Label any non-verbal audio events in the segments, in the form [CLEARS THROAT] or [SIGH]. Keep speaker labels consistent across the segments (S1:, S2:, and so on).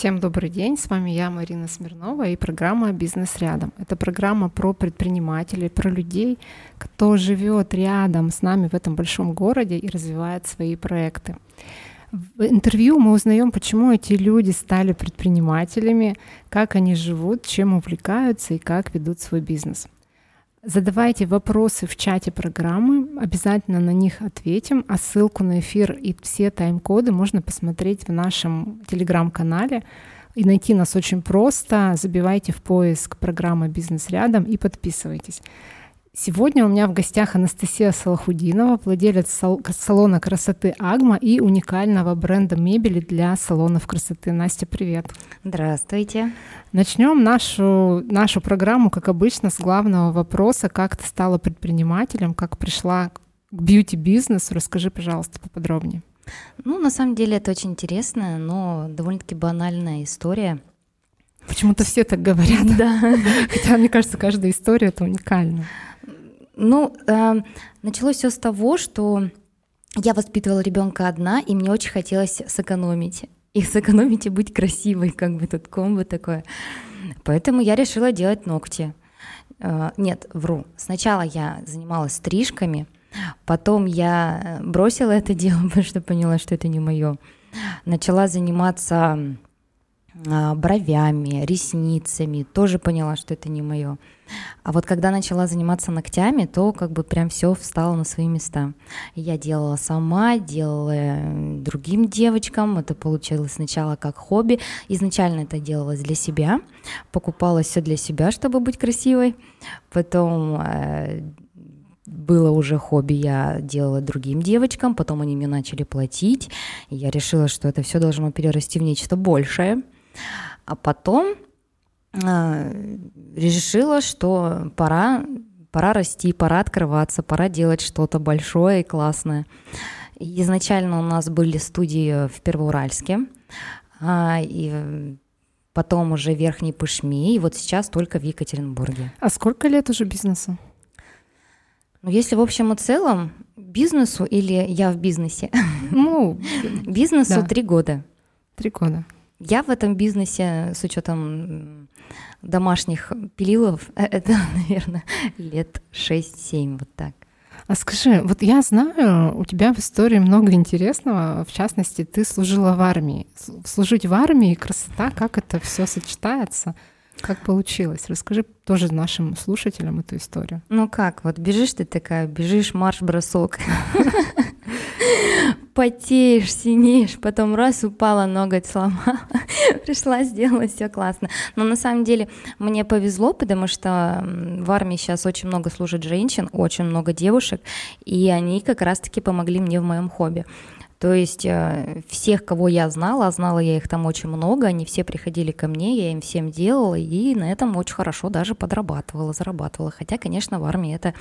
S1: Всем добрый день, с вами я, Марина Смирнова, и программа «Бизнес рядом». Это программа про предпринимателей, про людей, кто живет рядом с нами в этом большом городе и развивает свои проекты. В интервью мы узнаем, почему эти люди стали предпринимателями, как они живут, чем увлекаются и как ведут свой бизнес. Задавайте вопросы в чате программы, обязательно на них ответим, а ссылку на эфир и все тайм-коды можно посмотреть в нашем телеграм-канале. И найти нас очень просто. Забивайте в поиск программа «Бизнес рядом» и подписывайтесь. Сегодня у меня в гостях Анастасия Салахудинова, владелец салона красоты «Агма» и уникального бренда мебели для салонов красоты. Настя, привет.
S2: Здравствуйте.
S1: Начнем нашу, нашу программу, как обычно, с главного вопроса. Как ты стала предпринимателем, как пришла к бьюти-бизнесу? Расскажи, пожалуйста, поподробнее.
S2: Ну, на самом деле это очень интересная, но довольно-таки банальная история.
S1: Почему-то все так говорят.
S2: Да. [LAUGHS]
S1: Хотя, мне кажется, каждая история — это уникально.
S2: Ну, э, началось все с того, что я воспитывала ребенка одна, и мне очень хотелось сэкономить. И сэкономить и быть красивой, как бы тут комбо такое. Поэтому я решила делать ногти. Э, нет, вру. Сначала я занималась стрижками, потом я бросила это [LAUGHS] дело, потому что поняла, что это не мое. Начала заниматься а, бровями, ресницами, тоже поняла, что это не мое. А вот когда начала заниматься ногтями, то как бы прям все встало на свои места. Я делала сама, делала другим девочкам. Это получилось сначала как хобби. Изначально это делалось для себя. Покупала все для себя, чтобы быть красивой. Потом э, было уже хобби, я делала другим девочкам, потом они мне начали платить, я решила, что это все должно перерасти в нечто большее. А потом э, решила, что пора, пора расти, пора открываться, пора делать что-то большое и классное. Изначально у нас были студии в Первоуральске, а, и потом уже Верхний Пышми, и вот сейчас только в Екатеринбурге.
S1: А сколько лет уже бизнесу?
S2: Ну, если в общем и целом, бизнесу или я в бизнесе?
S1: Ну, [LAUGHS]
S2: бизнесу три года.
S1: Три года.
S2: Я в этом бизнесе с учетом домашних пилилов, э, это, [LAUGHS] наверное, лет 6-7, вот так.
S1: А скажи, вот я знаю, у тебя в истории много интересного. В частности, ты служила в армии. Служить в армии, красота, как это все сочетается? Как получилось? Расскажи тоже нашим слушателям эту историю.
S2: Ну как, вот бежишь ты такая, бежишь марш-бросок. [LAUGHS] потеешь, синеешь, потом раз упала, ноготь сломала, [LAUGHS] пришла, сделала, все классно. Но на самом деле мне повезло, потому что в армии сейчас очень много служит женщин, очень много девушек, и они как раз-таки помогли мне в моем хобби. То есть э, всех, кого я знала, а знала я их там очень много, они все приходили ко мне, я им всем делала, и на этом очень хорошо даже подрабатывала, зарабатывала. Хотя, конечно, в армии это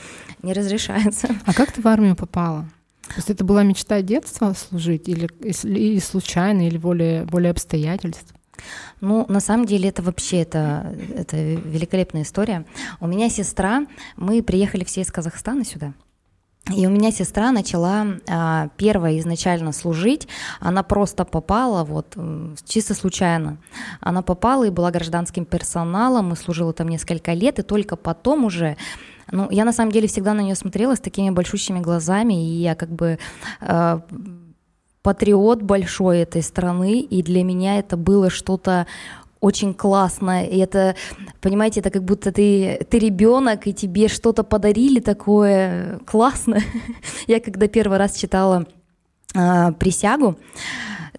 S2: не разрешается.
S1: А как ты в армию попала? То есть это была мечта детства служить или, или случайно, или более, более обстоятельств?
S2: Ну, на самом деле это вообще это, это великолепная история. У меня сестра, мы приехали все из Казахстана сюда. И у меня сестра начала а, первая изначально служить, она просто попала вот чисто случайно. Она попала и была гражданским персоналом, и служила там несколько лет, и только потом уже ну, я на самом деле всегда на нее смотрела с такими большущими глазами, и я как бы э, патриот большой этой страны, и для меня это было что-то очень классно. И это, понимаете, это как будто ты, ты ребенок, и тебе что-то подарили такое классное. [LAUGHS] Я когда первый раз читала э, присягу,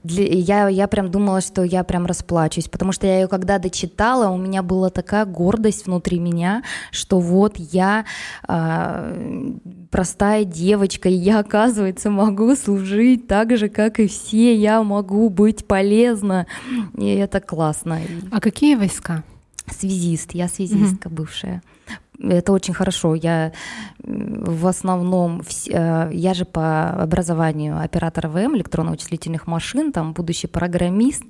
S2: для, я, я прям думала, что я прям расплачусь, потому что я ее когда дочитала, у меня была такая гордость внутри меня, что вот я э, простая девочка, и я, оказывается, могу служить так же, как и все, я могу быть полезна, и это классно.
S1: А какие войска?
S2: Связист, я связистка mm-hmm. бывшая это очень хорошо. Я в основном, э, я же по образованию оператор ВМ, электронно-вычислительных машин, там будущий программист.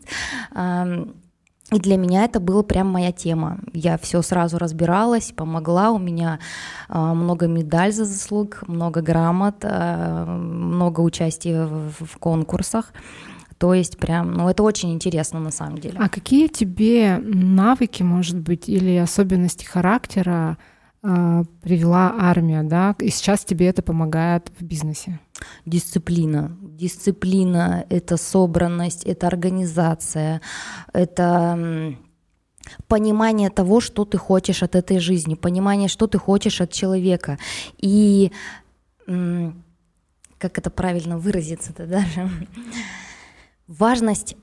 S2: И для меня это была прям моя тема. Я все сразу разбиралась, помогла. У меня а, много медаль за заслуг, много грамот, а, много участия в конкурсах. То есть прям, ну это очень интересно на самом деле.
S1: А какие тебе навыки, может быть, или особенности характера привела армия, да, и сейчас тебе это помогает в бизнесе?
S2: Дисциплина. Дисциплина — это собранность, это организация, это понимание того, что ты хочешь от этой жизни, понимание, что ты хочешь от человека. И как это правильно выразиться-то даже, важность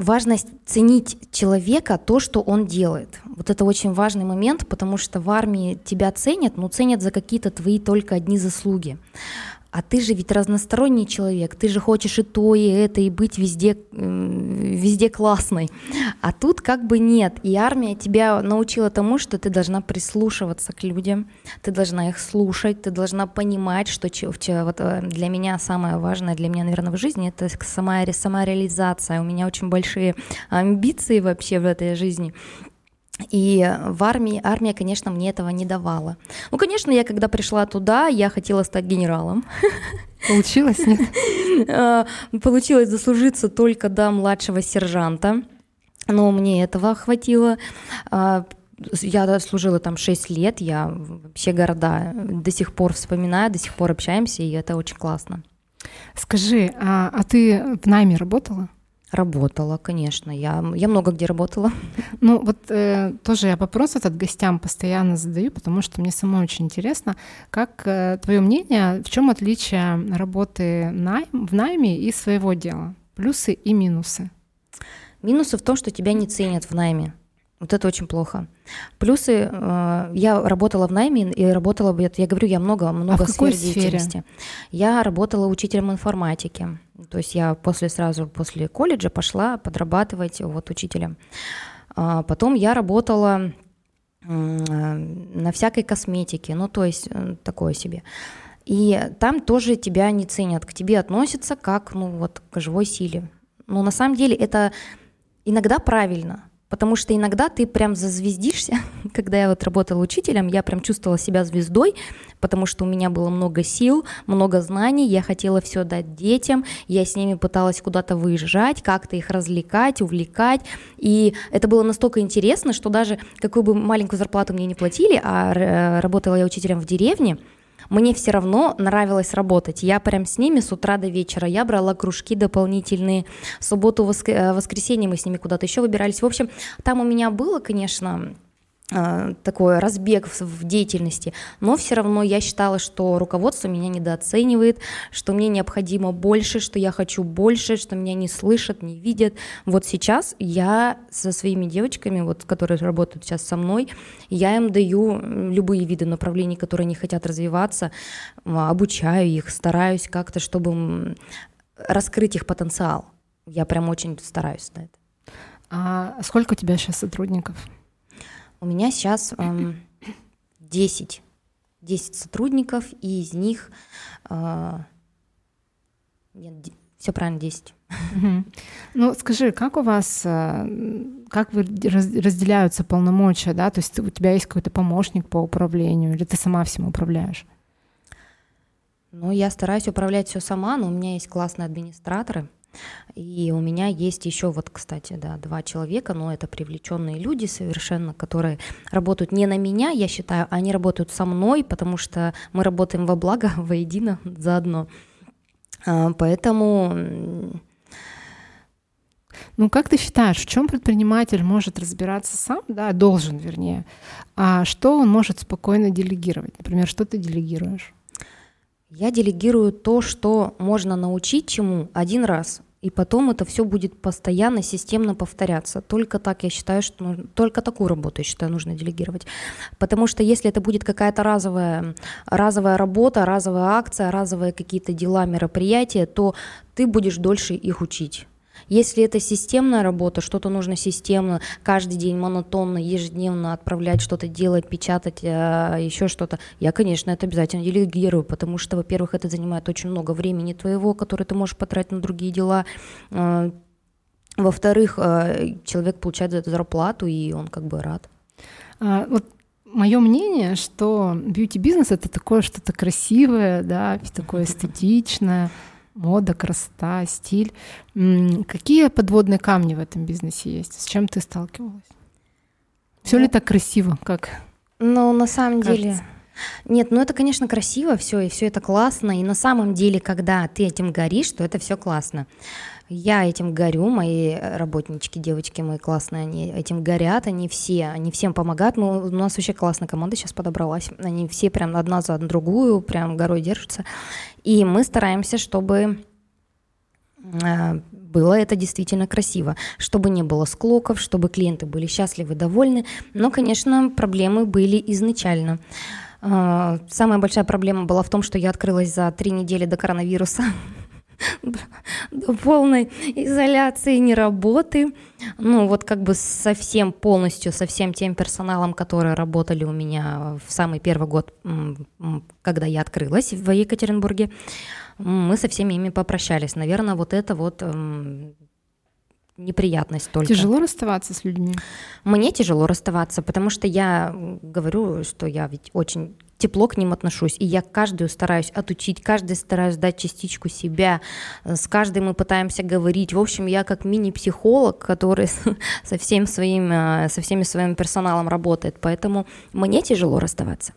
S2: важность ценить человека, то, что он делает. Вот это очень важный момент, потому что в армии тебя ценят, но ценят за какие-то твои только одни заслуги. А ты же ведь разносторонний человек, ты же хочешь и то, и это, и быть везде, везде классной. А тут как бы нет. И армия тебя научила тому, что ты должна прислушиваться к людям, ты должна их слушать, ты должна понимать, что вот э, для меня самое важное, для меня, наверное, в жизни, это сама, самореализация. У меня очень большие амбиции вообще в этой жизни. И в армии, армия, конечно, мне этого не давала. Ну, конечно, я когда пришла туда, я хотела стать генералом.
S1: Получилось, нет? [LAUGHS]
S2: А, получилось заслужиться только до младшего сержанта, но мне этого хватило. А, я служила там 6 лет, я вообще города до сих пор вспоминаю, до сих пор общаемся, и это очень классно.
S1: Скажи, а, а ты в найме работала?
S2: Работала, конечно. Я, я много где работала.
S1: Ну, вот э, тоже я вопрос этот гостям постоянно задаю, потому что мне самой очень интересно, как э, твое мнение, в чем отличие работы найм, в найме и своего дела? Плюсы и минусы.
S2: Минусы в том, что тебя не ценят в найме. Вот это очень плохо. Плюсы, э, я работала в найме и работала, я говорю, я много, много
S1: а сфер деятельности.
S2: Я работала учителем информатики. То есть я после сразу после колледжа пошла подрабатывать вот учителем. А потом я работала на всякой косметике, ну то есть э, такое себе. И там тоже тебя не ценят, к тебе относятся как ну вот к живой силе. Но на самом деле это иногда правильно, Потому что иногда ты прям зазвездишься. [LAUGHS] Когда я вот работала учителем, я прям чувствовала себя звездой, потому что у меня было много сил, много знаний, я хотела все дать детям, я с ними пыталась куда-то выезжать, как-то их развлекать, увлекать. И это было настолько интересно, что даже какую бы маленькую зарплату мне не платили, а э, работала я учителем в деревне, мне все равно нравилось работать. Я прям с ними с утра до вечера. Я брала кружки дополнительные. В субботу, э, воскресенье мы с ними куда-то еще выбирались. В общем, там у меня было, конечно, такой разбег в деятельности, но все равно я считала, что руководство меня недооценивает, что мне необходимо больше, что я хочу больше, что меня не слышат, не видят. Вот сейчас я со своими девочками, вот, которые работают сейчас со мной, я им даю любые виды направлений, которые они хотят развиваться, обучаю их, стараюсь как-то, чтобы раскрыть их потенциал. Я прям очень стараюсь на это.
S1: А сколько у тебя сейчас сотрудников?
S2: У меня сейчас эм, 10, 10 сотрудников, и из них э, нет, все правильно, 10.
S1: Ну, скажи, как у вас, э, как вы разделяются полномочия, да? То есть у тебя есть какой-то помощник по управлению, или ты сама всем управляешь?
S2: Ну, я стараюсь управлять все сама, но у меня есть классные администраторы, и у меня есть еще вот, кстати, да, два человека, но это привлеченные люди совершенно, которые работают не на меня, я считаю, а они работают со мной, потому что мы работаем во благо, [LAUGHS] воедино, заодно. А, поэтому
S1: ну, как ты считаешь, в чем предприниматель может разбираться сам, да, должен, вернее, а что он может спокойно делегировать? Например, что ты делегируешь?
S2: Я делегирую то, что можно научить чему один раз, и потом это все будет постоянно, системно повторяться. Только так я считаю, что нужно, только такую работу, я считаю, нужно делегировать. Потому что если это будет какая-то разовая, разовая работа, разовая акция, разовые какие-то дела, мероприятия, то ты будешь дольше их учить. Если это системная работа, что-то нужно системно, каждый день монотонно, ежедневно отправлять что-то делать, печатать, э, еще что-то, я, конечно, это обязательно делегирую, потому что, во-первых, это занимает очень много времени твоего, которое ты можешь потратить на другие дела. Э, во-вторых, э, человек получает за это зарплату, и он как бы рад.
S1: А, вот мое мнение, что бьюти-бизнес это такое что-то красивое, да, такое [LAUGHS] эстетичное, мода, красота, стиль. Какие подводные камни в этом бизнесе есть? С чем ты сталкивалась? Все ну, ли так красиво, как?
S2: Ну, на самом кажется? деле. Нет, ну это, конечно, красиво все, и все это классно. И на самом деле, когда ты этим горишь, то это все классно. Я этим горю, мои работнички, девочки мои классные, они этим горят, они все, они всем помогают. Мы, у нас вообще классная команда сейчас подобралась. Они все прям одна за другую, прям горой держатся. И мы стараемся, чтобы э, было это действительно красиво, чтобы не было склоков, чтобы клиенты были счастливы, довольны. Но, конечно, проблемы были изначально. Э, самая большая проблема была в том, что я открылась за три недели до коронавируса. до полной изоляции, не работы. Ну, вот как бы совсем полностью, со всем тем персоналом, которые работали у меня в самый первый год, когда я открылась в Екатеринбурге, мы со всеми ими попрощались. Наверное, вот это вот неприятность только.
S1: Тяжело расставаться с людьми?
S2: Мне тяжело расставаться, потому что я говорю, что я ведь очень тепло к ним отношусь, и я каждую стараюсь отучить, каждый стараюсь дать частичку себя, с каждой мы пытаемся говорить. В общем, я как мини-психолог, который [LAUGHS] со, всем своим, э, со всеми своим персоналом работает, поэтому мне тяжело расставаться.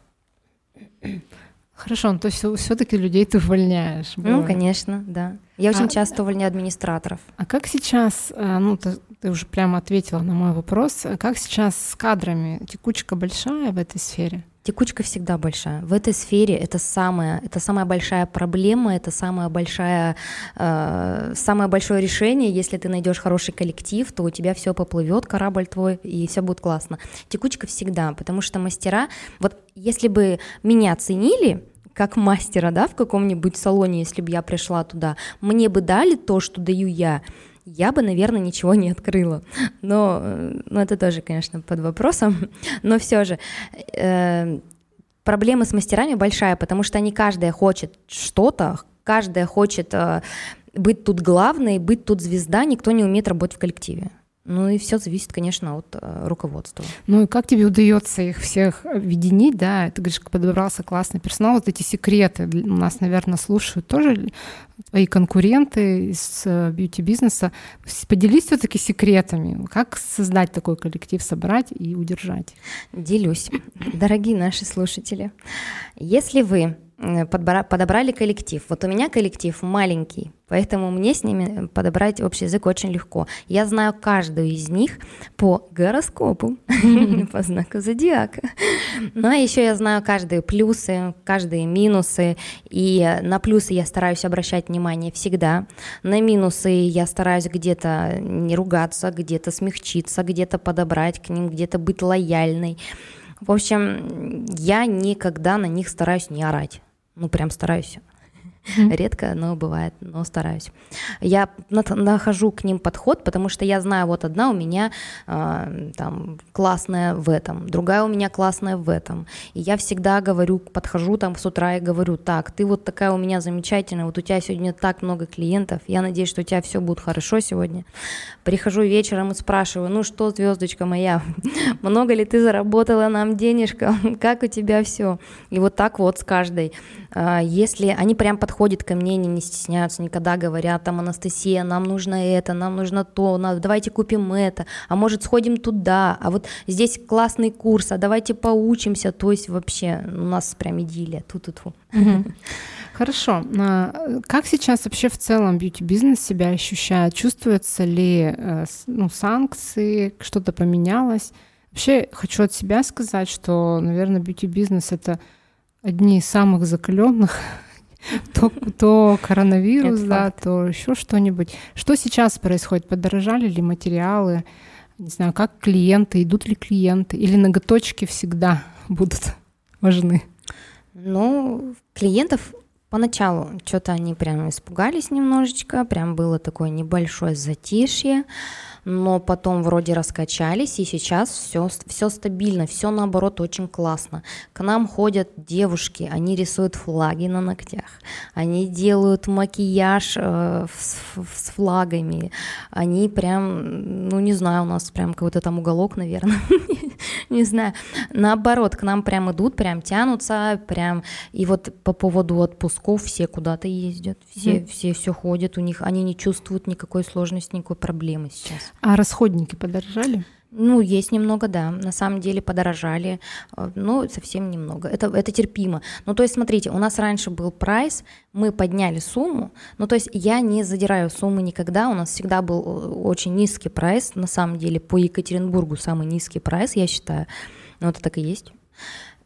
S2: [CLEARS THROAT]
S1: Хорошо, ну, то есть все-таки людей ты увольняешь?
S2: Бывает. Ну, конечно, да. Я очень а, часто увольняю администраторов.
S1: А как сейчас, э, ну, ты, ты уже прямо ответила на мой вопрос, как сейчас с кадрами? Текучка большая в этой сфере?
S2: Текучка всегда большая. В этой сфере это самая, это самая большая проблема, это самая большая, э, самое большое решение. Если ты найдешь хороший коллектив, то у тебя все поплывет, корабль твой, и все будет классно. Текучка всегда, потому что мастера, вот если бы меня ценили, как мастера, да, в каком-нибудь салоне, если бы я пришла туда, мне бы дали то, что даю я, я бы, наверное, ничего не открыла. Но, ну, это тоже, конечно, под вопросом. [LAUGHS] Но все же э, проблема с мастерами большая, потому что они каждая хочет что-то, каждая хочет э, быть тут главной, быть тут звезда, никто не умеет работать в коллективе. Ну и все зависит, конечно, от э, руководства.
S1: Ну и как тебе удается их всех объединить, да? Ты говоришь, подобрался классный персонал, вот эти секреты у нас, наверное, слушают тоже твои конкуренты из э, бьюти-бизнеса. Поделись все-таки секретами, как создать такой коллектив, собрать и удержать.
S2: Делюсь. Дорогие наши слушатели, если вы подобрали коллектив. Вот у меня коллектив маленький, поэтому мне с ними подобрать общий язык очень легко. Я знаю каждую из них по гороскопу, [LAUGHS] по знаку зодиака. Ну а еще я знаю каждые плюсы, каждые минусы, и на плюсы я стараюсь обращать внимание всегда. На минусы я стараюсь где-то не ругаться, где-то смягчиться, где-то подобрать к ним, где-то быть лояльной. В общем, я никогда на них стараюсь не орать. Ну, прям стараюсь. Редко, но бывает, но стараюсь. Я нахожу к ним подход, потому что я знаю, вот одна у меня э, там классная в этом, другая у меня классная в этом. И я всегда говорю, подхожу там с утра и говорю, так, ты вот такая у меня замечательная, вот у тебя сегодня так много клиентов, я надеюсь, что у тебя все будет хорошо сегодня. Прихожу вечером и спрашиваю, ну что, звездочка моя, [LAUGHS] много ли ты заработала нам денежка, [LAUGHS] как у тебя все? И вот так вот с каждой. А, если они прям подходят ко мне, они не стесняются, никогда говорят, там, Анастасия, нам нужно это, нам нужно то, давайте купим это, а может сходим туда, а вот здесь классный курс, а давайте поучимся, то есть вообще у нас прям идиллия, ту-ту-ту.
S1: Хорошо. А, как сейчас вообще в целом бьюти-бизнес себя ощущает? Чувствуются ли э, ну, санкции, что-то поменялось? Вообще хочу от себя сказать, что, наверное, бьюти-бизнес — это одни из самых закаленных [LAUGHS] то, то коронавирус, да, то еще что-нибудь. Что сейчас происходит? Подорожали ли материалы? Не знаю, как клиенты, идут ли клиенты? Или ноготочки всегда будут важны?
S2: Ну, клиентов поначалу что-то они прям испугались немножечко, прям было такое небольшое затишье. Но потом вроде раскачались, и сейчас все, все стабильно, все наоборот очень классно. К нам ходят девушки, они рисуют флаги на ногтях, они делают макияж э, с, с флагами, они прям, ну не знаю, у нас прям какой-то там уголок, наверное, [LAUGHS] не знаю. Наоборот, к нам прям идут, прям тянутся, прям, и вот по поводу отпусков все куда-то ездят, все, все все ходят, у них, они не чувствуют никакой сложности, никакой проблемы сейчас.
S1: А расходники подорожали?
S2: Ну, есть немного, да. На самом деле подорожали, э, но совсем немного. Это, это терпимо. Ну, то есть, смотрите, у нас раньше был прайс, мы подняли сумму. Ну, то есть, я не задираю суммы никогда. У нас всегда был э, очень низкий прайс. На самом деле, по Екатеринбургу самый низкий прайс, я считаю. Ну, это так и есть.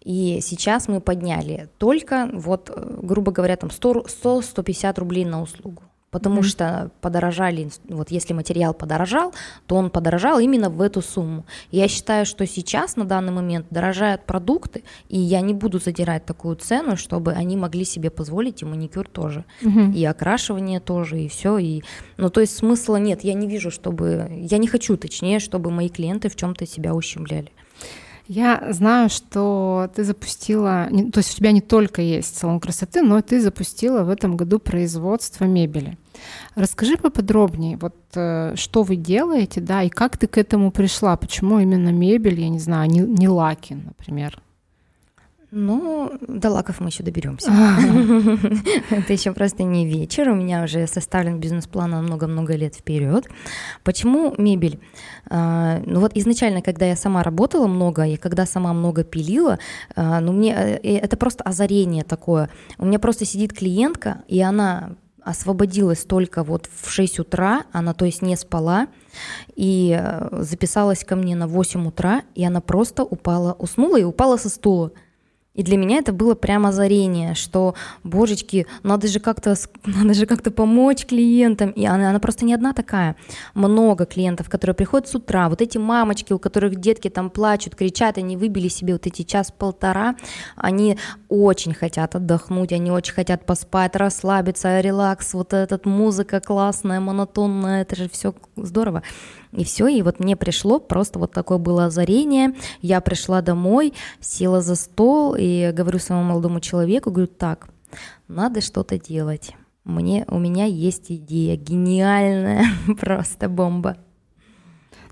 S2: И сейчас мы подняли только, вот, э, грубо говоря, там 100-150 рублей на услугу потому mm-hmm. что подорожали, вот если материал подорожал, то он подорожал именно в эту сумму. я считаю, что сейчас на данный момент дорожают продукты, и я не буду задирать такую цену, чтобы они могли себе позволить и маникюр тоже, mm-hmm. и окрашивание тоже, и все. И, ну то есть смысла нет, я не вижу, чтобы, я не хочу, точнее, чтобы мои клиенты в чем-то себя ущемляли.
S1: Я знаю, что ты запустила, то есть у тебя не только есть салон красоты, но ты запустила в этом году производство мебели. Расскажи поподробнее, вот э, что вы делаете, да, и как ты к этому пришла, почему именно мебель, я не знаю, не, не лаки, например.
S2: Ну, до лаков мы еще доберемся. [LAUGHS] Это еще просто не вечер. У меня уже составлен бизнес-план на много-много лет вперед. Почему мебель? А, ну вот изначально, когда я сама работала много, и когда сама много пилила, а, ну мне э, это просто озарение такое. У меня просто сидит клиентка, и она освободилась только вот в 6 утра, она то есть не спала, и э, записалась ко мне на 8 утра, и она просто упала, уснула и упала со стула. И для меня это было прямо озарение, что, божечки, надо же как-то [LAUGHS] надо же как-то помочь клиентам. И она, она просто не одна такая. Много клиентов, которые приходят с утра. Вот эти мамочки, у которых детки там плачут, кричат, они выбили себе вот эти час-полтора, они очень хотят отдохнуть, они очень хотят поспать, расслабиться, релакс, вот эта музыка классная, монотонная, это же все здорово. И все, и вот мне пришло просто вот такое было озарение. Я пришла домой, села за стол и говорю своему молодому человеку, говорю, так, надо что-то делать. Мне, у меня есть идея гениальная, [LAUGHS] просто бомба.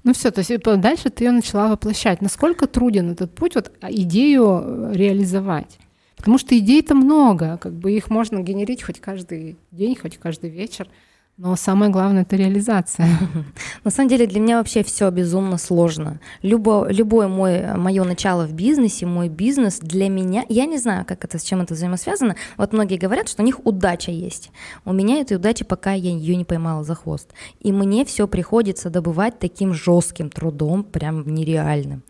S1: Ну все, то есть дальше ты ее начала воплощать. Насколько труден этот путь, вот а, идею э, реализовать? Потому что идей-то много, как бы их можно генерить хоть каждый день, хоть каждый вечер. Но самое главное это реализация. [LAUGHS]
S2: На самом деле для меня вообще все безумно сложно. Любо, любое мой, мое начало в бизнесе, мой бизнес для меня, я не знаю, как это, с чем это взаимосвязано. Вот многие говорят, что у них удача есть. У меня этой удачи пока я ее не поймала за хвост. И мне все приходится добывать таким жестким трудом, прям нереальным.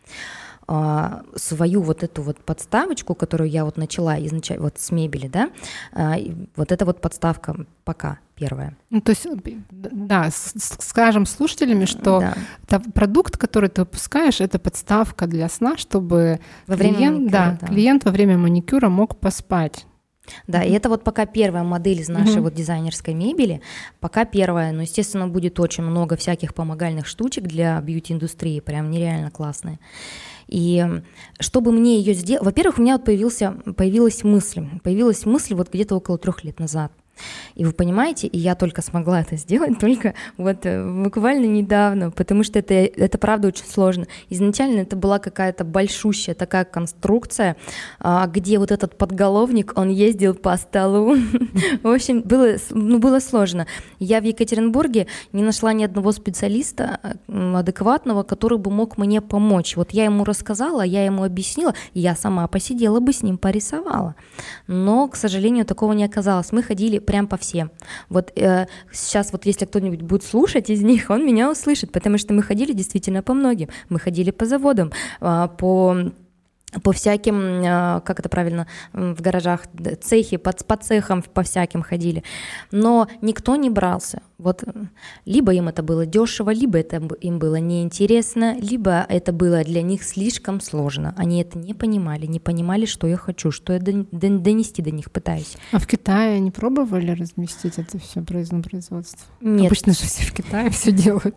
S2: А, свою вот эту вот подставочку, которую я вот начала изначально вот с мебели, да, а, вот эта вот подставка пока первая.
S1: Ну, то есть, да, скажем слушателями, что да. продукт, который ты выпускаешь, это подставка для сна, чтобы во клиент, время маникюра, да, да. клиент во время маникюра мог поспать.
S2: Да, и это вот пока первая модель из нашей mm-hmm. вот дизайнерской мебели, пока первая, но, естественно, будет очень много всяких помогальных штучек для бьюти-индустрии, прям нереально классные. И чтобы мне ее сделать, во-первых, у меня вот появился, появилась мысль, появилась мысль вот где-то около трех лет назад – и вы понимаете, и я только смогла это сделать только вот э, буквально недавно, потому что это, это правда очень сложно. Изначально это была какая-то большущая такая конструкция, а, где вот этот подголовник, он ездил по столу. [LAUGHS] В общем, было, ну, было сложно. Я в Екатеринбурге не нашла ни одного специалиста адекватного, который бы мог мне помочь. Вот я ему рассказала, я ему объяснила, я сама посидела бы с ним, порисовала. Но, к сожалению, такого не оказалось. Мы ходили прям по всем. Вот э, сейчас вот если кто-нибудь будет слушать из них, он меня услышит, потому что мы ходили действительно по многим. Мы ходили по заводам, э, по по всяким, а, как это правильно, в гаражах, цехи, под, по цехам по всяким ходили. Но никто не брался. Вот либо им это было дешево, либо это им было неинтересно, либо это было для них слишком сложно. Они это не понимали, не понимали, что я хочу, что я донести до них пытаюсь.
S1: А в Китае не пробовали разместить это все производство?
S2: Нет.
S1: Обычно же все в Китае все делают.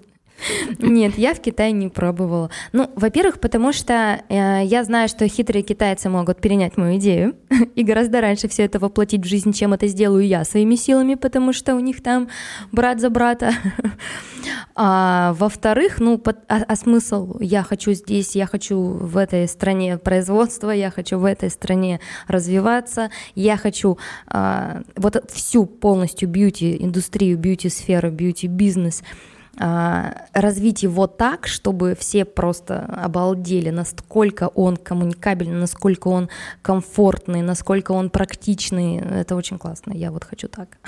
S2: Нет, я в Китае не пробовала. Ну, во-первых, потому что э, я знаю, что хитрые китайцы могут перенять мою идею [LAUGHS] и гораздо раньше все это воплотить в жизнь, чем это сделаю я своими силами, потому что у них там брат за брата. [LAUGHS] А, во-вторых, ну, под, а, а смысл? Я хочу здесь, я хочу в этой стране производства, я хочу в этой стране развиваться, я хочу а, вот всю полностью бьюти-индустрию, бьюти-сферу, бьюти-бизнес – развить его так, чтобы все просто обалдели, насколько он коммуникабельный, насколько он комфортный, насколько он практичный. Это очень классно. Я вот хочу так.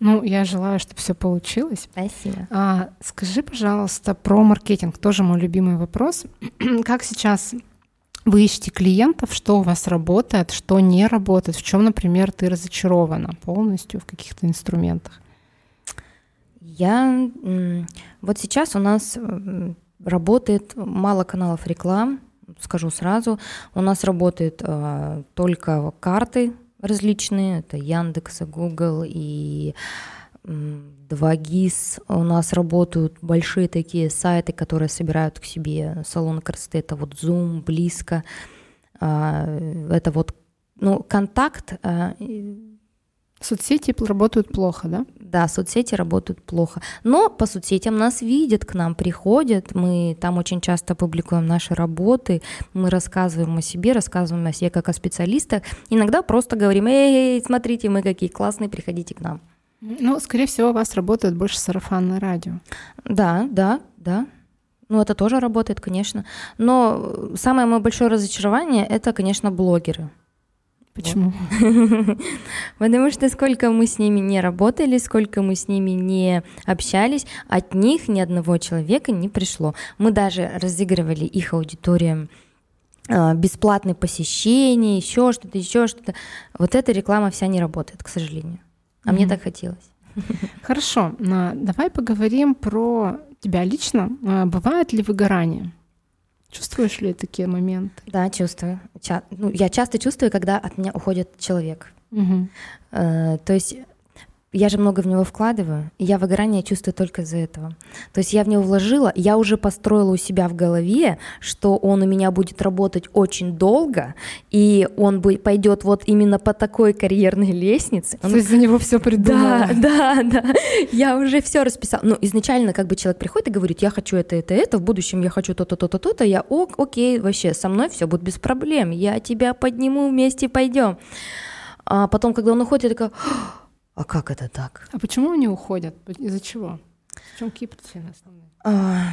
S1: Ну, я желаю, чтобы все получилось.
S2: Спасибо.
S1: А, скажи, пожалуйста, про маркетинг. Тоже мой любимый вопрос. [CLEARS THROAT] как сейчас вы ищете клиентов, что у вас работает, что не работает, в чем, например, ты разочарована полностью в каких-то инструментах?
S2: Я вот сейчас у нас работает мало каналов реклам, скажу сразу. У нас работают э, только карты различные, это Яндекс, Google и 2GIS. У нас работают большие такие сайты, которые собирают к себе салоны красоты. Это вот Zoom, Близко. Э, это вот ну, контакт э,
S1: Соцсети работают плохо, да?
S2: Да, соцсети работают плохо. Но по соцсетям нас видят, к нам приходят, мы там очень часто публикуем наши работы, мы рассказываем о себе, рассказываем о себе как о специалистах. Иногда просто говорим, эй, смотрите, мы какие классные, приходите к нам.
S1: Ну, скорее всего, у вас работает больше сарафанное радио.
S2: Да, да, да. Ну, это тоже работает, конечно. Но самое мое большое разочарование — это, конечно, блогеры.
S1: Почему? [LAUGHS]
S2: Потому что сколько мы с ними не работали, сколько мы с ними не общались, от них ни одного человека не пришло. Мы даже разыгрывали их аудиториям а, бесплатные посещения, еще что-то, еще что-то. Вот эта реклама вся не работает, к сожалению. А mm-hmm. мне так хотелось. [LAUGHS]
S1: Хорошо, давай поговорим про тебя лично. А, бывает ли выгорание? Чувствуешь ли такие моменты?
S2: Да, чувствую. Ча- ну, я часто чувствую, когда от меня уходит человек. Угу. Э, то есть я же много в него вкладываю, и я выгорание чувствую только из-за этого. То есть я в него вложила, я уже построила у себя в голове, что он у меня будет работать очень долго, и он пойдет вот именно по такой карьерной лестнице.
S1: Он... То есть за него все придумала.
S2: Да, [LAUGHS] да, да. Я уже все расписала. Ну, изначально как бы человек приходит и говорит, я хочу это, это, это, в будущем я хочу то-то, то-то, то-то, я ок, окей, вообще, со мной все будет без проблем, я тебя подниму, вместе пойдем. А потом, когда он уходит, я такая а как это так?
S1: А почему они уходят? Из-за чего? В чем какие причины основные?
S2: А,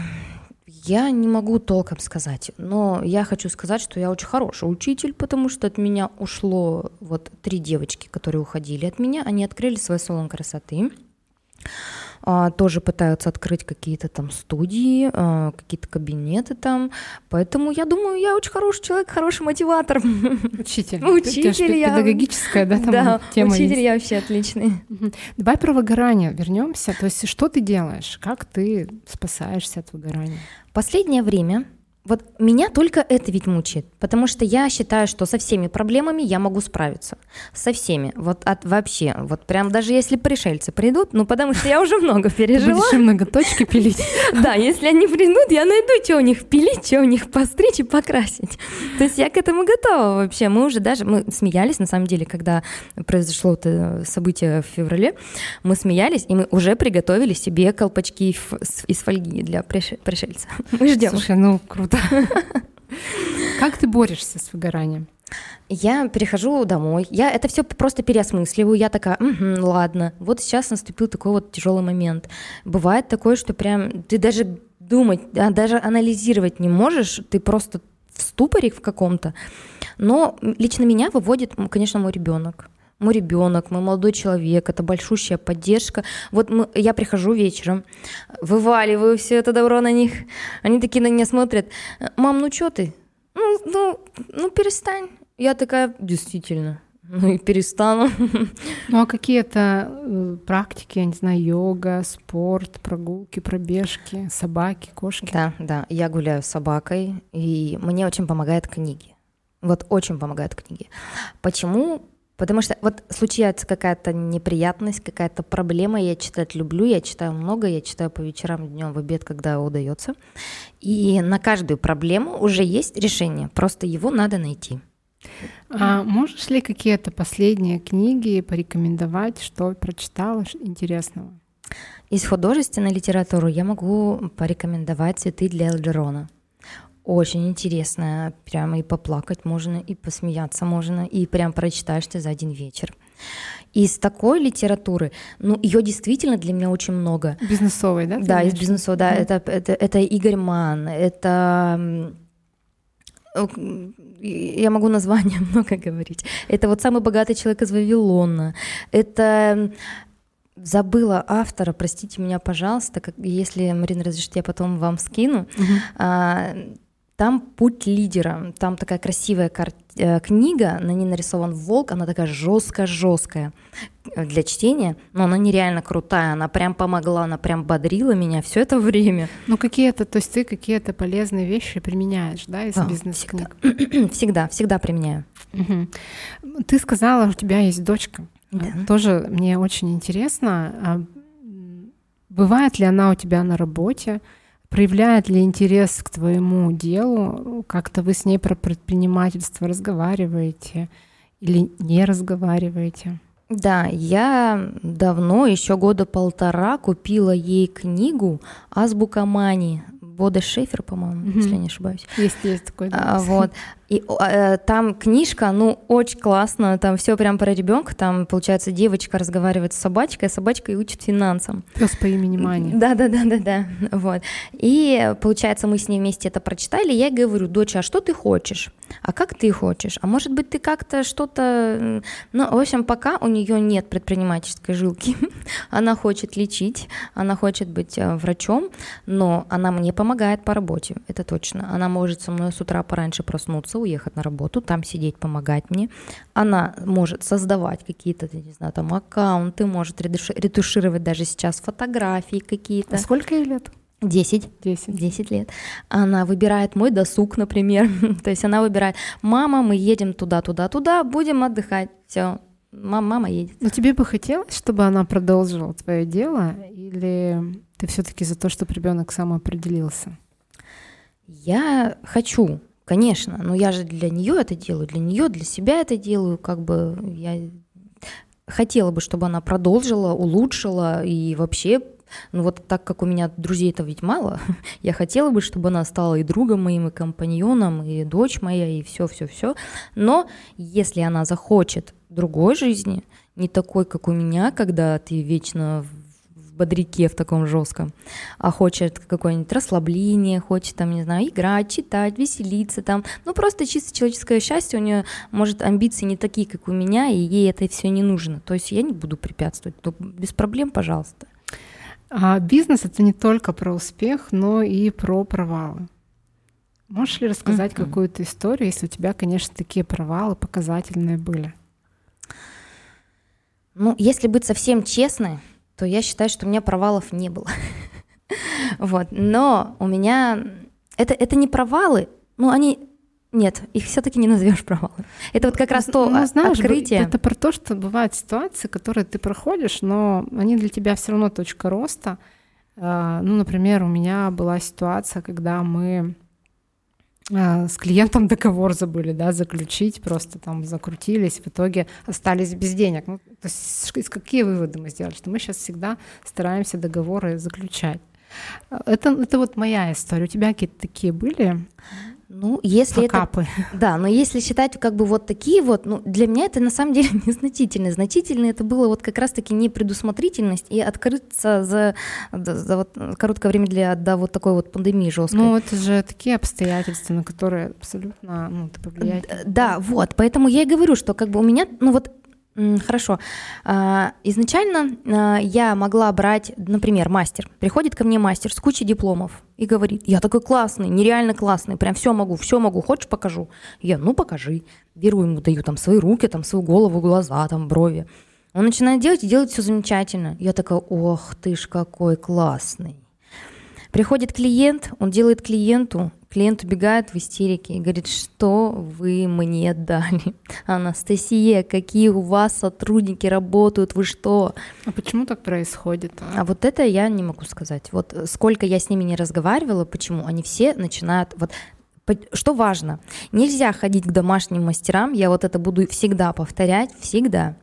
S2: я не могу толком сказать, но я хочу сказать, что я очень хороший учитель, потому что от меня ушло вот три девочки, которые уходили от меня, они открыли свой салон красоты. А, тоже пытаются открыть какие-то там студии, а, какие-то кабинеты там. Поэтому я думаю, я очень хороший человек, хороший мотиватор. [LAUGHS]
S1: Учитель.
S2: Учитель я.
S1: Педагогическая, да, там
S2: да,
S1: тема
S2: учитель
S1: есть.
S2: я вообще отличный.
S1: Давай про выгорание вернемся. То есть что ты делаешь? Как ты спасаешься от выгорания?
S2: Последнее время вот меня только это ведь мучает, потому что я считаю, что со всеми проблемами я могу справиться. Со всеми. Вот от вообще. Вот прям даже если пришельцы придут, ну потому что я уже много пережила.
S1: Будешь многоточки пилить. [LAUGHS]
S2: Да, если они придут, я найду, что у них пилить, что у них постричь и покрасить. То есть я к этому готова вообще. Мы уже даже, мы смеялись на самом деле, когда произошло это событие в феврале, мы смеялись, и мы уже приготовили себе колпачки из фольги для пришельцев. [LAUGHS] Мы ждем.
S1: Слушай, ну круто [LAUGHS] Как ты борешься с выгоранием?
S2: Я перехожу домой, я это все просто переосмысливаю, я такая, угу, ладно, вот сейчас наступил такой вот тяжелый момент. Бывает такое, что прям ты даже думать, а даже анализировать не можешь, ты просто в ступоре в каком-то. Но лично меня выводит, конечно, мой ребенок мой ребенок, мой молодой человек, это большущая поддержка. Вот мы, я прихожу вечером, вываливаю все это добро на них, они такие на меня смотрят, мам, ну что ты? Ну, ну, ну перестань. Я такая, действительно, ну и перестану. [LAUGHS]
S1: Ну а какие это э, практики, я не знаю, йога, спорт, прогулки, пробежки, собаки, кошки?
S2: Да, да, я гуляю с собакой, и мне очень помогают книги. Вот очень помогают книги. Почему Потому что вот случается какая-то неприятность, какая-то проблема, я читать люблю, я читаю много, я читаю по вечерам, днем, в обед, когда удается. И на каждую проблему уже есть решение, просто его надо найти.
S1: А можешь ли какие-то последние книги порекомендовать, что прочитала интересного?
S2: Из художественной литературы я могу порекомендовать «Цветы для Элджерона». Очень интересно, прямо и поплакать можно, и посмеяться можно, и прям прочитаешь ты за один вечер. Из такой литературы, ну, ее действительно для меня очень много.
S1: Бизнесовой, да?
S2: Да, из бизнесовой, да. Mm-hmm. Это, это, это Игорь Ман, это я могу название [LAUGHS] много говорить. Это вот самый богатый человек из Вавилона. Это забыла автора, простите меня, пожалуйста, как, если Марина разрешит, я потом вам скину. Угу. А, там путь лидера, там такая красивая э, книга, на ней нарисован волк, она такая жесткая-жесткая для чтения, но она нереально крутая, она прям помогла, она прям бодрила меня все это время.
S1: Ну какие-то, то есть ты какие-то полезные вещи применяешь, да, из а, бизнес-книг?
S2: Всегда. [CLEARS THROAT] всегда, всегда применяю.
S1: Угу. Ты сказала, у тебя есть дочка. Да. Тоже мне очень интересно, а бывает ли она у тебя на работе? Проявляет ли интерес к твоему делу, как-то вы с ней про предпринимательство разговариваете или не разговариваете?
S2: Да, я давно, еще года полтора, купила ей книгу «Азбука Мани». Бода Шефер, по-моему, mm-hmm. если я не ошибаюсь.
S1: Есть, есть такой.
S2: Да. А, вот. И э, там книжка, ну, очень классно, там все прям про ребенка, там, получается, девочка разговаривает с собачкой, а собачка и учит финансам.
S1: Пес по имени Мани.
S2: Да, да, да, да, да, вот. И, получается, мы с ней вместе это прочитали, я ей говорю, доча, а что ты хочешь? А как ты хочешь? А может быть, ты как-то что-то... Ну, в общем, пока у нее нет предпринимательской жилки, [LAUGHS] она хочет лечить, она хочет быть э, врачом, но она мне помогает по работе, это точно. Она может со мной с утра пораньше проснуться, собираться, уехать на работу, там сидеть, помогать мне. Она может создавать какие-то, не знаю, там аккаунты, может ретушировать даже сейчас фотографии какие-то. А
S1: сколько ей лет?
S2: Десять. Десять. Десять лет. Она выбирает мой досуг, например. [LAUGHS] То есть она выбирает, мама, мы едем туда, туда, туда, будем отдыхать. Все, мама, мама едет.
S1: Но тебе бы хотелось, чтобы она продолжила твое дело, или ты все-таки за то, чтобы ребенок сам определился?
S2: Я хочу, Конечно, но я же для нее это делаю, для нее, для себя это делаю, как бы я хотела бы, чтобы она продолжила, улучшила и вообще, ну вот так как у меня друзей-то ведь мало, [LAUGHS] я хотела бы, чтобы она стала и другом моим, и компаньоном, и дочь моя, и все-все-все. Но если она захочет другой жизни, не такой, как у меня, когда ты вечно бодряке в таком жестком, а хочет какое-нибудь расслабление, хочет там, не знаю, играть, читать, веселиться там, ну просто чисто человеческое счастье, у нее, может, амбиции не такие, как у меня, и ей это все не нужно. То есть я не буду препятствовать, то без проблем, пожалуйста.
S1: А бизнес это не только про успех, но и про провалы. Можешь ли рассказать mm-hmm. какую-то историю, если у тебя, конечно, такие провалы показательные были?
S2: Ну, если быть совсем честной, то я считаю, что у меня провалов не было. [LAUGHS] вот. Но у меня... Это, это не провалы, но они нет, их все-таки не назовешь провалом. Это вот как раз то ну, знаешь, открытие.
S1: Это про то, что бывают ситуации, которые ты проходишь, но они для тебя все равно точка роста. А, ну, например, у меня была ситуация, когда мы с клиентом [LAUGHS] договор забыли, да, заключить, просто там закрутились, в итоге остались без денег. Ну, то есть какие выводы мы сделали? Что мы сейчас всегда стараемся договоры заключать. Это, это вот моя история. У тебя какие-то такие были?
S2: Ну, если Факапы. это... Да, но если считать как бы вот такие вот, ну, для меня это на самом деле [LAUGHS] незначительно. Значительно это было вот как раз-таки непредусмотрительность и открыться за, за, за вот короткое время для до вот такой вот пандемии жесткой.
S1: Ну, это же такие обстоятельства, на которые абсолютно, ну, ты повлиять.
S2: Да, вот, поэтому я и говорю, что как бы у меня, ну вот Хорошо. А, изначально а, я могла брать, например, мастер. Приходит ко мне мастер с кучей дипломов и говорит, я такой классный, нереально классный, прям все могу, все могу, хочешь покажу? Я, ну покажи. Беру ему, даю там свои руки, там свою голову, глаза, там брови. Он начинает делать и делает все замечательно. Я такая, ох ты ж какой классный. Приходит клиент, он делает клиенту, Клиент убегает в истерике и говорит, что вы мне дали? [LAUGHS] Анастасия, какие у вас сотрудники работают, вы что?
S1: А почему так происходит?
S2: А, а вот это я не могу сказать. Вот сколько я с ними не разговаривала, почему они все начинают... Вот что важно? Нельзя ходить к домашним мастерам, я вот это буду всегда повторять, всегда.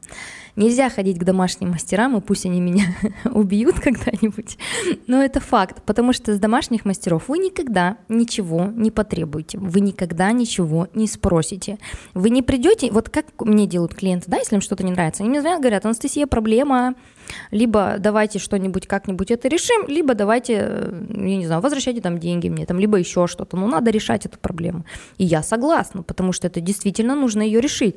S2: Нельзя ходить к домашним мастерам, и пусть они меня [LAUGHS] убьют когда-нибудь, но это факт, потому что с домашних мастеров вы никогда ничего не потребуете, вы никогда ничего не спросите. Вы не придете, вот как мне делают клиенты, да, если им что-то не нравится, они мне звонят, говорят, Анастасия, проблема, либо давайте что-нибудь как-нибудь это решим, либо давайте, э, я не знаю, возвращайте там деньги мне, там, либо еще что-то. Ну, надо решать эту проблему. И я согласна, потому что это действительно нужно ее решить.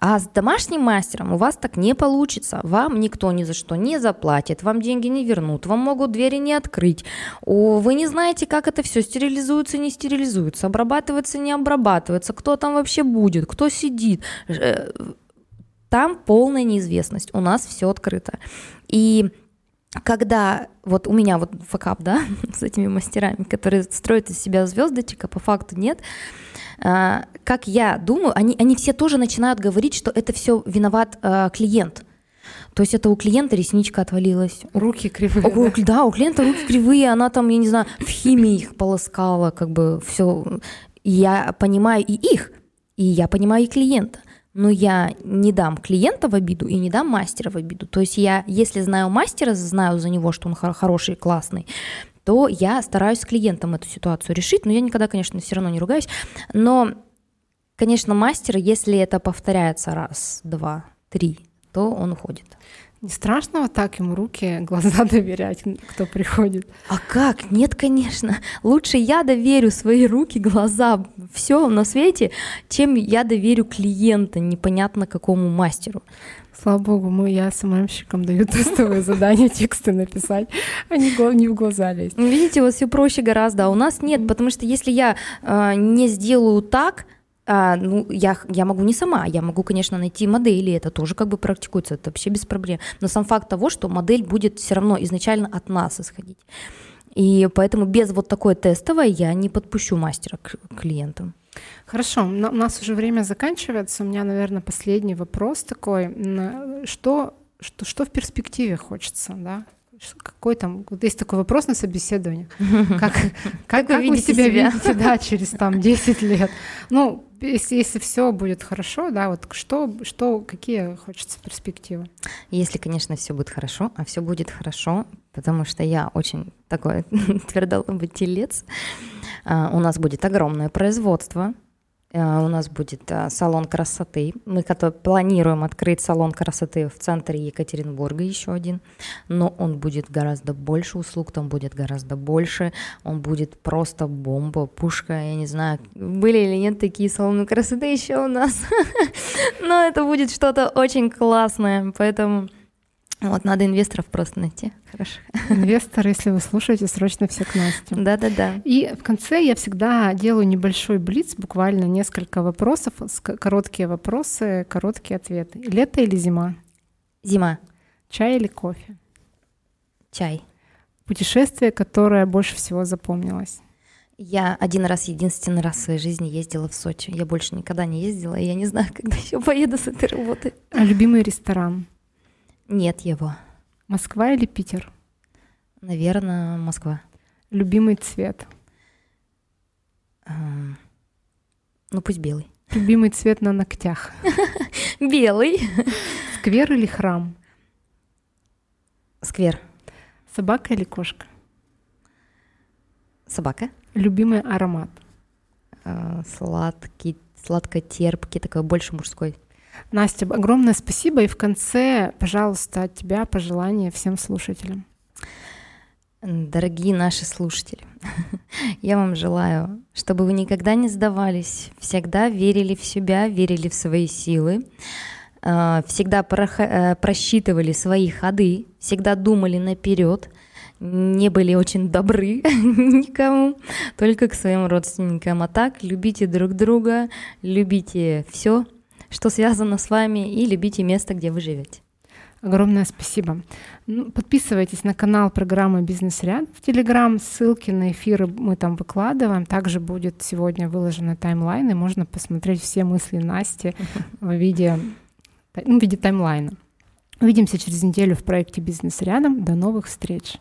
S2: А с домашним мастером у вас так не получится. Вам никто ни за что не заплатит, вам деньги не вернут, вам могут двери не открыть. Вы не знаете, как это все стерилизуется, не стерилизуется, обрабатывается, не обрабатывается, кто там вообще будет, кто сидит. Э, там полная неизвестность. У нас все открыто. И когда вот у меня вот факап, да, [LAUGHS] с этими мастерами, которые строят из себя звездочек, а по факту нет, а, как я думаю, они, они все тоже начинают говорить, что это все виноват а, клиент. То есть это у клиента ресничка отвалилась.
S1: Руки кривые.
S2: У, да? да, у клиента руки кривые, она там, я не знаю, в химии их полоскала, как бы все. Я понимаю и их, и я понимаю и клиента. Но я не дам клиента в обиду и не дам мастера в обиду. То есть я, если знаю мастера, знаю за него, что он хороший, классный, то я стараюсь с клиентом эту ситуацию решить, но я никогда, конечно, все равно не ругаюсь. Но, конечно, мастер, если это повторяется раз, два, три, то он уходит.
S1: Не страшно вот так ему руки, глаза [LAUGHS] доверять, кто приходит?
S2: А как? Нет, конечно. Лучше я доверю свои руки, глаза, все на свете, чем я доверю клиента, непонятно какому мастеру.
S1: Слава богу, мы, я СММщикам даю [LAUGHS] тестовые задания, тексты написать, а не, не в глаза лезть.
S2: Ну, видите, у вас все проще гораздо, а у нас нет, потому что если я э, не сделаю так, а, ну, я, я могу не сама, я могу, конечно, найти модели, это тоже как бы практикуется, это вообще без проблем. Но сам факт того, что модель будет все равно изначально от нас исходить. И поэтому без вот такой тестовой я не подпущу мастера к клиентам.
S1: Хорошо, у нас уже время заканчивается. У меня, наверное, последний вопрос такой. Что, что, что в перспективе хочется, да? Какой там, вот есть такой вопрос на собеседовании. Как, [LAUGHS] как, как вы, вы себя, себя видите, да, через там 10 лет? Ну, если, если все будет хорошо, да, вот что, что, какие хочется перспективы?
S2: Если, конечно, все будет хорошо, а все будет хорошо, потому что я очень такой [LAUGHS] твердолобый телец, а, у нас будет огромное производство, у нас будет а, салон красоты. Мы планируем открыть салон красоты в центре Екатеринбурга еще один, но он будет гораздо больше услуг, там будет гораздо больше, он будет просто бомба, пушка, я не знаю, были или нет такие салоны красоты еще у нас, [LAUGHS] но это будет что-то очень классное, поэтому вот, надо инвесторов просто найти. Хорошо.
S1: Инвесторы, если вы слушаете, срочно все к Насте.
S2: Да-да-да.
S1: И в конце я всегда делаю небольшой блиц, буквально несколько вопросов, короткие вопросы, короткие ответы. Лето или зима?
S2: Зима.
S1: Чай или кофе?
S2: Чай.
S1: Путешествие, которое больше всего запомнилось?
S2: Я один раз, единственный раз в своей жизни ездила в Сочи. Я больше никогда не ездила, и я не знаю, [LAUGHS] когда еще поеду с этой работы.
S1: А любимый ресторан?
S2: Нет его.
S1: Москва или Питер?
S2: Наверное, Москва.
S1: Любимый цвет?
S2: ну, пусть белый. [LAUGHS]
S1: Любимый цвет на ногтях?
S2: Белый.
S1: Сквер или храм?
S2: Сквер.
S1: Собака или кошка?
S2: Собака.
S1: Любимый аромат?
S2: А, сладкий, сладко-терпкий, такой больше мужской.
S1: Настя, огромное спасибо. И в конце, пожалуйста, от тебя пожелания всем слушателям.
S2: Дорогие наши слушатели, [LAUGHS] я вам желаю, чтобы вы никогда не сдавались, всегда верили в себя, верили в свои силы, а, всегда э, просчитывали свои ходы, всегда думали наперед, не были очень добры [LAUGHS] никому, только к своим родственникам. А так любите друг друга, любите все, что связано с вами, и любите место, где вы живете.
S1: Огромное спасибо. Ну, подписывайтесь на канал программы «Бизнес ряд» в Телеграм. Ссылки на эфиры мы там выкладываем. Также будет сегодня выложена таймлайн, и можно посмотреть все мысли Насти [LAUGHS] в виде, ну, в виде таймлайна. Увидимся через неделю в проекте «Бизнес рядом». До новых встреч!